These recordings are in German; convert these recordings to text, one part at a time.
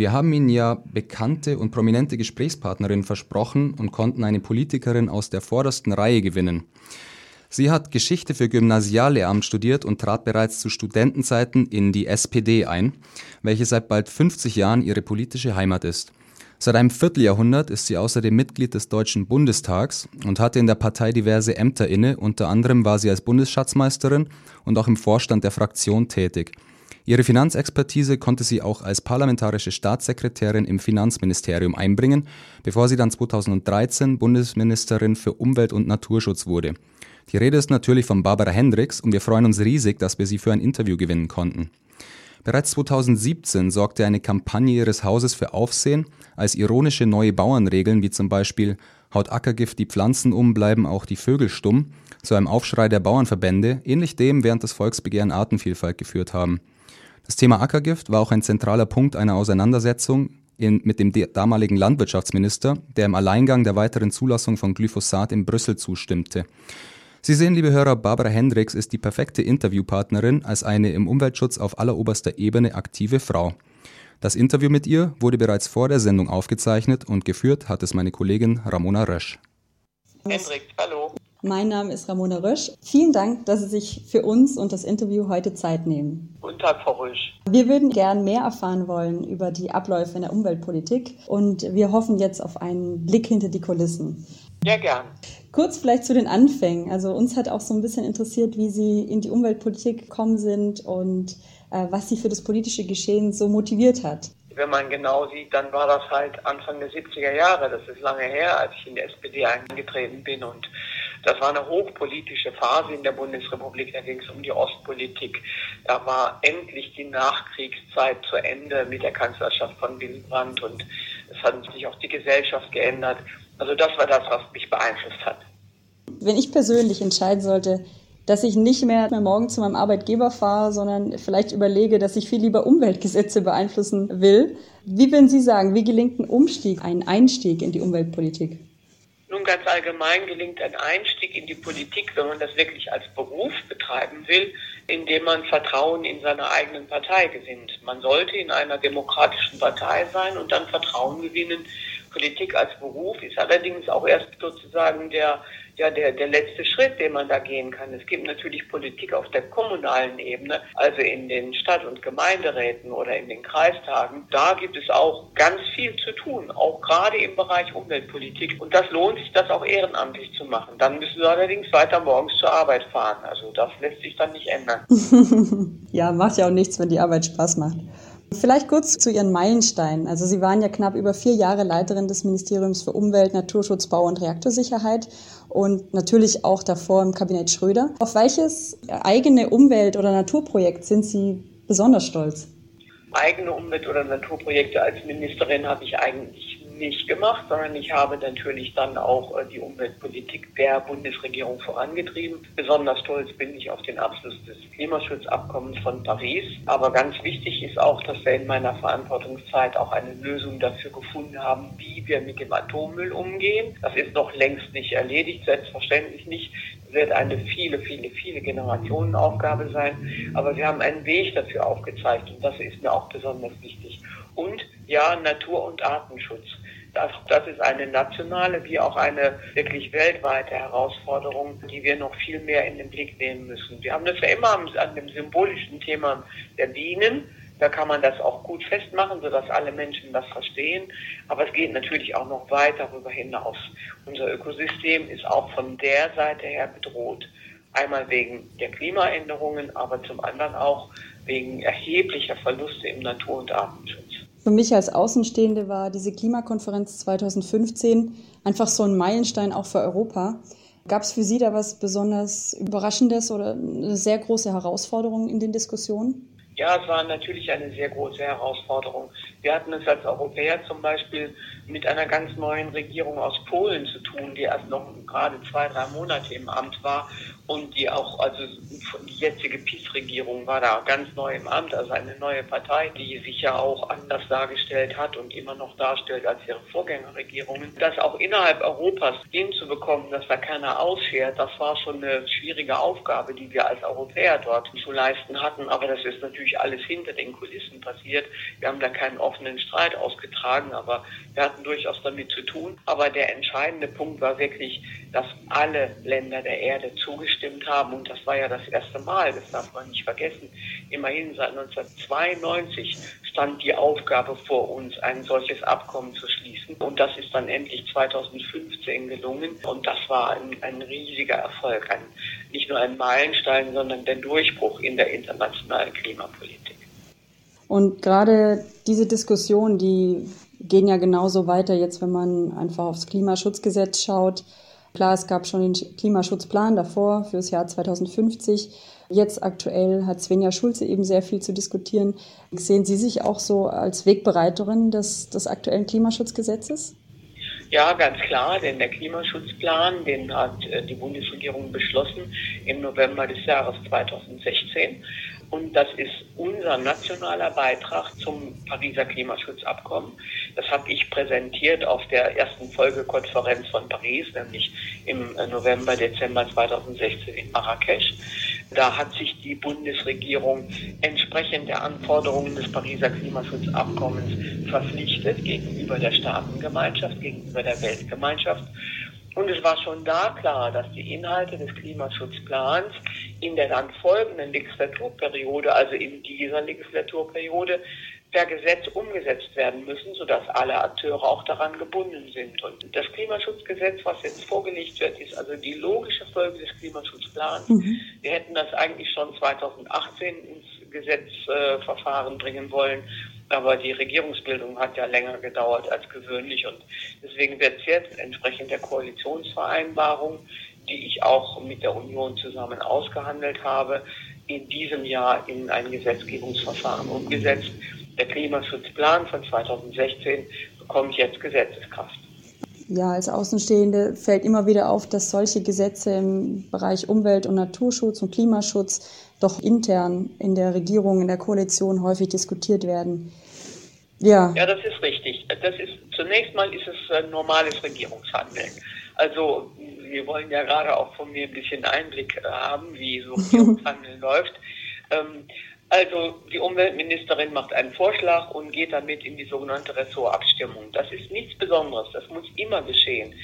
Wir haben Ihnen ja bekannte und prominente Gesprächspartnerinnen versprochen und konnten eine Politikerin aus der vordersten Reihe gewinnen. Sie hat Geschichte für Gymnasiallehramt studiert und trat bereits zu Studentenzeiten in die SPD ein, welche seit bald 50 Jahren ihre politische Heimat ist. Seit einem Vierteljahrhundert ist sie außerdem Mitglied des Deutschen Bundestags und hatte in der Partei diverse Ämter inne, unter anderem war sie als Bundesschatzmeisterin und auch im Vorstand der Fraktion tätig. Ihre Finanzexpertise konnte sie auch als parlamentarische Staatssekretärin im Finanzministerium einbringen, bevor sie dann 2013 Bundesministerin für Umwelt und Naturschutz wurde. Die Rede ist natürlich von Barbara Hendricks und wir freuen uns riesig, dass wir sie für ein Interview gewinnen konnten. Bereits 2017 sorgte eine Kampagne ihres Hauses für Aufsehen, als ironische neue Bauernregeln wie zum Beispiel Haut Ackergift die Pflanzen um, bleiben auch die Vögel stumm, zu einem Aufschrei der Bauernverbände, ähnlich dem während des Volksbegehren Artenvielfalt geführt haben. Das Thema Ackergift war auch ein zentraler Punkt einer Auseinandersetzung in, mit dem damaligen Landwirtschaftsminister, der im Alleingang der weiteren Zulassung von Glyphosat in Brüssel zustimmte. Sie sehen, liebe Hörer, Barbara Hendricks ist die perfekte Interviewpartnerin als eine im Umweltschutz auf alleroberster Ebene aktive Frau. Das Interview mit ihr wurde bereits vor der Sendung aufgezeichnet und geführt hat es meine Kollegin Ramona Rösch. Hendricks, hallo. Mein Name ist Ramona Rösch. Vielen Dank, dass Sie sich für uns und das Interview heute Zeit nehmen. Guten Tag, Frau Rösch. Wir würden gern mehr erfahren wollen über die Abläufe in der Umweltpolitik und wir hoffen jetzt auf einen Blick hinter die Kulissen. Ja, gern. Kurz vielleicht zu den Anfängen. Also uns hat auch so ein bisschen interessiert, wie Sie in die Umweltpolitik gekommen sind und äh, was Sie für das politische Geschehen so motiviert hat. Wenn man genau sieht, dann war das halt Anfang der 70er Jahre. Das ist lange her, als ich in die SPD eingetreten bin. Und das war eine hochpolitische Phase in der Bundesrepublik. Da ging es um die Ostpolitik. Da war endlich die Nachkriegszeit zu Ende mit der Kanzlerschaft von Willy Brandt. Und es hat sich auch die Gesellschaft geändert. Also das war das, was mich beeinflusst hat. Wenn ich persönlich entscheiden sollte, dass ich nicht mehr morgen zu meinem Arbeitgeber fahre, sondern vielleicht überlege, dass ich viel lieber Umweltgesetze beeinflussen will. Wie würden Sie sagen, wie gelingt ein Umstieg, ein Einstieg in die Umweltpolitik? Nun ganz allgemein gelingt ein Einstieg in die Politik, wenn man das wirklich als Beruf betreiben will, indem man Vertrauen in seine eigenen Partei gewinnt. Man sollte in einer demokratischen Partei sein und dann Vertrauen gewinnen Politik als Beruf ist allerdings auch erst sozusagen der, ja, der, der letzte Schritt, den man da gehen kann. Es gibt natürlich Politik auf der kommunalen Ebene, also in den Stadt- und Gemeinderäten oder in den Kreistagen. Da gibt es auch ganz viel zu tun, auch gerade im Bereich Umweltpolitik. Und das lohnt sich, das auch ehrenamtlich zu machen. Dann müssen Sie allerdings weiter morgens zur Arbeit fahren. Also das lässt sich dann nicht ändern. ja, macht ja auch nichts, wenn die Arbeit Spaß macht. Vielleicht kurz zu Ihren Meilensteinen. Also Sie waren ja knapp über vier Jahre Leiterin des Ministeriums für Umwelt, Naturschutz, Bau und Reaktorsicherheit und natürlich auch davor im Kabinett Schröder. Auf welches eigene Umwelt- oder Naturprojekt sind Sie besonders stolz? Eigene Umwelt- oder Naturprojekte als Ministerin habe ich eigentlich nicht gemacht, sondern ich habe natürlich dann auch äh, die Umweltpolitik der Bundesregierung vorangetrieben. Besonders stolz bin ich auf den Abschluss des Klimaschutzabkommens von Paris. Aber ganz wichtig ist auch, dass wir in meiner Verantwortungszeit auch eine Lösung dafür gefunden haben, wie wir mit dem Atommüll umgehen. Das ist noch längst nicht erledigt, selbstverständlich nicht wird eine viele, viele, viele Generationenaufgabe sein. Aber wir haben einen Weg dafür aufgezeigt und das ist mir auch besonders wichtig. Und ja, Natur- und Artenschutz. Das, das ist eine nationale wie auch eine wirklich weltweite Herausforderung, die wir noch viel mehr in den Blick nehmen müssen. Wir haben das ja immer an dem symbolischen Thema der Bienen. Da kann man das auch gut festmachen, sodass alle Menschen das verstehen. Aber es geht natürlich auch noch weit darüber hinaus. Unser Ökosystem ist auch von der Seite her bedroht. Einmal wegen der Klimaänderungen, aber zum anderen auch wegen erheblicher Verluste im Natur- und Artenschutz. Für mich als Außenstehende war diese Klimakonferenz 2015 einfach so ein Meilenstein auch für Europa. Gab es für Sie da was besonders Überraschendes oder eine sehr große Herausforderung in den Diskussionen? Ja, es war natürlich eine sehr große Herausforderung. Wir hatten es als Europäer zum Beispiel mit einer ganz neuen Regierung aus Polen zu tun, die erst noch gerade zwei, drei Monate im Amt war und die auch, also die jetzige PiS-Regierung war da ganz neu im Amt, also eine neue Partei, die sich ja auch anders dargestellt hat und immer noch darstellt als ihre Vorgängerregierungen. Das auch innerhalb Europas hinzubekommen, dass da keiner ausfährt, das war schon eine schwierige Aufgabe, die wir als Europäer dort zu leisten hatten. Aber das ist natürlich natürlich alles hinter den Kulissen passiert. Wir haben da keinen offenen Streit ausgetragen, aber wir hatten durchaus damit zu tun. Aber der entscheidende Punkt war wirklich, dass alle Länder der Erde zugestimmt haben. Und das war ja das erste Mal, das darf man nicht vergessen. Immerhin seit 1992 stand die Aufgabe vor uns, ein solches Abkommen zu schließen. Und das ist dann endlich 2015 gelungen. Und das war ein, ein riesiger Erfolg. Ein, nicht nur ein Meilenstein, sondern der Durchbruch in der internationalen Klimapolitik. Und gerade diese Diskussion, die gehen ja genauso weiter jetzt, wenn man einfach aufs Klimaschutzgesetz schaut. Klar, es gab schon den Klimaschutzplan davor für das Jahr 2050. Jetzt aktuell hat Svenja Schulze eben sehr viel zu diskutieren. Sehen Sie sich auch so als Wegbereiterin des, des aktuellen Klimaschutzgesetzes? Ja, ganz klar, denn der Klimaschutzplan, den hat äh, die Bundesregierung beschlossen im November des Jahres 2016. Und das ist unser nationaler Beitrag zum Pariser Klimaschutzabkommen. Das habe ich präsentiert auf der ersten Folgekonferenz von Paris, nämlich im äh, November, Dezember 2016 in Marrakesch. Da hat sich die Bundesregierung entsprechend der Anforderungen des Pariser Klimaschutzabkommens verpflichtet gegenüber der Staatengemeinschaft, gegenüber der Weltgemeinschaft. Und es war schon da klar, dass die Inhalte des Klimaschutzplans in der dann folgenden Legislaturperiode, also in dieser Legislaturperiode, per Gesetz umgesetzt werden müssen, sodass alle Akteure auch daran gebunden sind. Und das Klimaschutzgesetz, was jetzt vorgelegt wird, ist also die logische Folge des Klimaschutzplans. Mhm. Wir hätten das eigentlich schon 2018 ins Gesetzverfahren bringen wollen. Aber die Regierungsbildung hat ja länger gedauert als gewöhnlich und deswegen wird es jetzt entsprechend der Koalitionsvereinbarung, die ich auch mit der Union zusammen ausgehandelt habe, in diesem Jahr in ein Gesetzgebungsverfahren umgesetzt der Klimaschutzplan von 2016 bekommt jetzt Gesetzeskraft. Ja, als Außenstehende fällt immer wieder auf, dass solche Gesetze im Bereich Umwelt- und Naturschutz und Klimaschutz doch intern in der Regierung, in der Koalition häufig diskutiert werden. Ja. Ja, das ist richtig. Das ist, zunächst mal ist es normales Regierungshandeln. Also, wir wollen ja gerade auch von mir ein bisschen Einblick haben, wie so Regierungshandeln läuft. Ähm, also die Umweltministerin macht einen Vorschlag und geht damit in die sogenannte Ressortabstimmung. Das ist nichts Besonderes, das muss immer geschehen.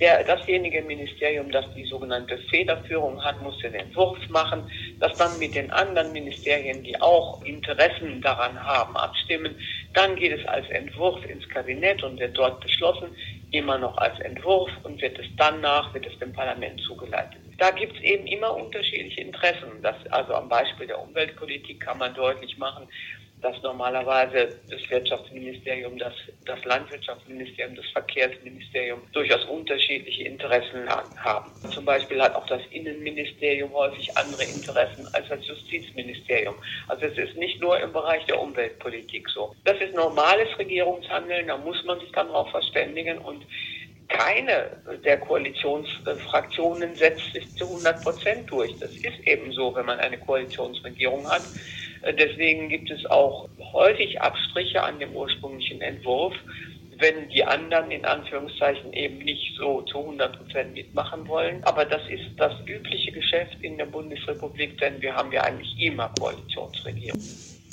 Der, dasjenige Ministerium, das die sogenannte Federführung hat, muss den Entwurf machen, das dann mit den anderen Ministerien, die auch Interessen daran haben, abstimmen. Dann geht es als Entwurf ins Kabinett und wird dort beschlossen, immer noch als Entwurf und wird es danach, wird es dem Parlament zugeleitet. Da gibt es eben immer unterschiedliche Interessen. Das, also am Beispiel der Umweltpolitik kann man deutlich machen, dass normalerweise das Wirtschaftsministerium, das, das Landwirtschaftsministerium, das Verkehrsministerium durchaus unterschiedliche Interessen haben. Zum Beispiel hat auch das Innenministerium häufig andere Interessen als das Justizministerium. Also es ist nicht nur im Bereich der Umweltpolitik so. Das ist normales Regierungshandeln, da muss man sich dann darauf verständigen und keine der Koalitionsfraktionen setzt sich zu 100 Prozent durch. Das ist eben so, wenn man eine Koalitionsregierung hat. Deswegen gibt es auch häufig Abstriche an dem ursprünglichen Entwurf, wenn die anderen in Anführungszeichen eben nicht so zu 100 Prozent mitmachen wollen. Aber das ist das übliche Geschäft in der Bundesrepublik, denn wir haben ja eigentlich immer Koalitionsregierung.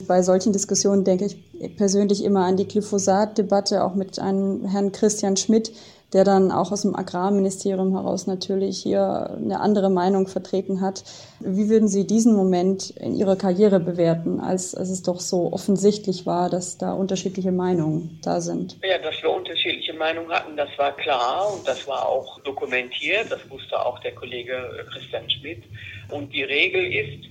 Bei solchen Diskussionen denke ich persönlich immer an die Glyphosat-Debatte, auch mit einem Herrn Christian Schmidt, der dann auch aus dem Agrarministerium heraus natürlich hier eine andere Meinung vertreten hat. Wie würden Sie diesen Moment in Ihrer Karriere bewerten, als, als es doch so offensichtlich war, dass da unterschiedliche Meinungen da sind? Ja, dass wir unterschiedliche Meinungen hatten, das war klar und das war auch dokumentiert. Das wusste auch der Kollege Christian Schmidt. Und die Regel ist,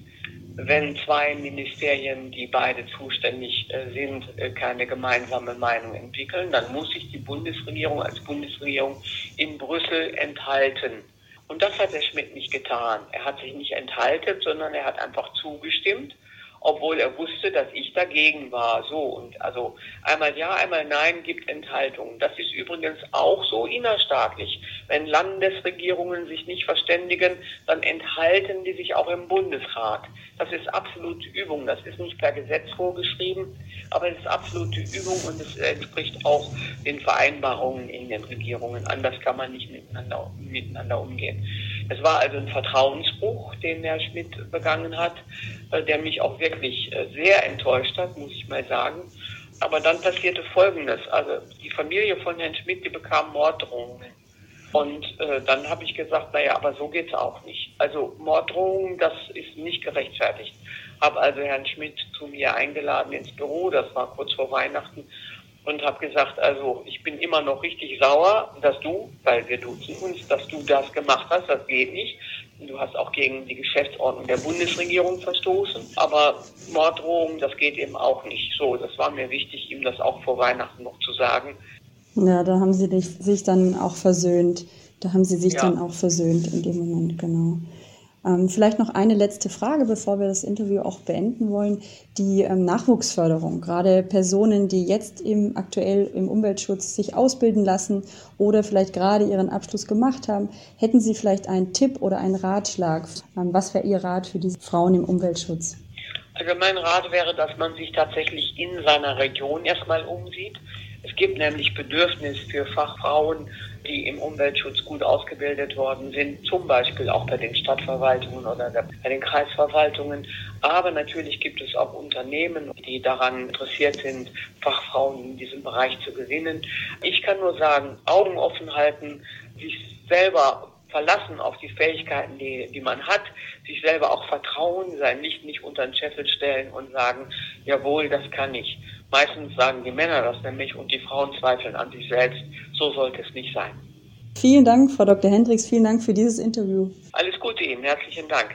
wenn zwei Ministerien, die beide zuständig äh, sind, äh, keine gemeinsame Meinung entwickeln, dann muss sich die Bundesregierung als Bundesregierung in Brüssel enthalten. Und das hat der Schmidt nicht getan. Er hat sich nicht enthalten, sondern er hat einfach zugestimmt obwohl er wusste, dass ich dagegen war. So und also einmal ja, einmal nein gibt Enthaltungen. Das ist übrigens auch so innerstaatlich. Wenn Landesregierungen sich nicht verständigen, dann enthalten die sich auch im Bundesrat. Das ist absolute Übung. Das ist nicht per Gesetz vorgeschrieben, aber es ist absolute Übung und es entspricht auch den Vereinbarungen in den Regierungen. Anders kann man nicht miteinander, miteinander umgehen. Es war also ein Vertrauensbruch, den Herr Schmidt begangen hat, äh, der mich auch wirklich äh, sehr enttäuscht hat, muss ich mal sagen. Aber dann passierte Folgendes. Also die Familie von Herrn Schmidt, die bekam Morddrohungen. Und äh, dann habe ich gesagt, naja, aber so geht's auch nicht. Also Morddrohungen, das ist nicht gerechtfertigt. Habe also Herrn Schmidt zu mir eingeladen ins Büro, das war kurz vor Weihnachten, und habe gesagt, also ich bin immer noch richtig sauer, dass du, weil wir duzen uns, dass du das gemacht hast, das geht nicht. Du hast auch gegen die Geschäftsordnung der Bundesregierung verstoßen, aber Morddrohungen, das geht eben auch nicht. So, das war mir wichtig, ihm das auch vor Weihnachten noch zu sagen. Ja, da haben sie sich dann auch versöhnt. Da haben sie sich ja. dann auch versöhnt in dem Moment, genau. Ähm, vielleicht noch eine letzte Frage, bevor wir das Interview auch beenden wollen. Die ähm, Nachwuchsförderung, gerade Personen, die jetzt im, aktuell im Umweltschutz sich ausbilden lassen oder vielleicht gerade ihren Abschluss gemacht haben, hätten Sie vielleicht einen Tipp oder einen Ratschlag? Ähm, was wäre Ihr Rat für diese Frauen im Umweltschutz? Also mein Rat wäre, dass man sich tatsächlich in seiner Region erstmal umsieht. Es gibt nämlich Bedürfnis für Fachfrauen, die im Umweltschutz gut ausgebildet worden sind, zum Beispiel auch bei den Stadtverwaltungen oder bei den Kreisverwaltungen. Aber natürlich gibt es auch Unternehmen, die daran interessiert sind, Fachfrauen in diesem Bereich zu gewinnen. Ich kann nur sagen, Augen offen halten, sich selber verlassen auf die Fähigkeiten, die, die man hat, sich selber auch vertrauen, sein Licht nicht unter den Scheffel stellen und sagen, jawohl, das kann ich. Meistens sagen die Männer das nämlich und die Frauen zweifeln an sich selbst. So sollte es nicht sein. Vielen Dank, Frau Dr. Hendricks. Vielen Dank für dieses Interview. Alles Gute Ihnen. Herzlichen Dank.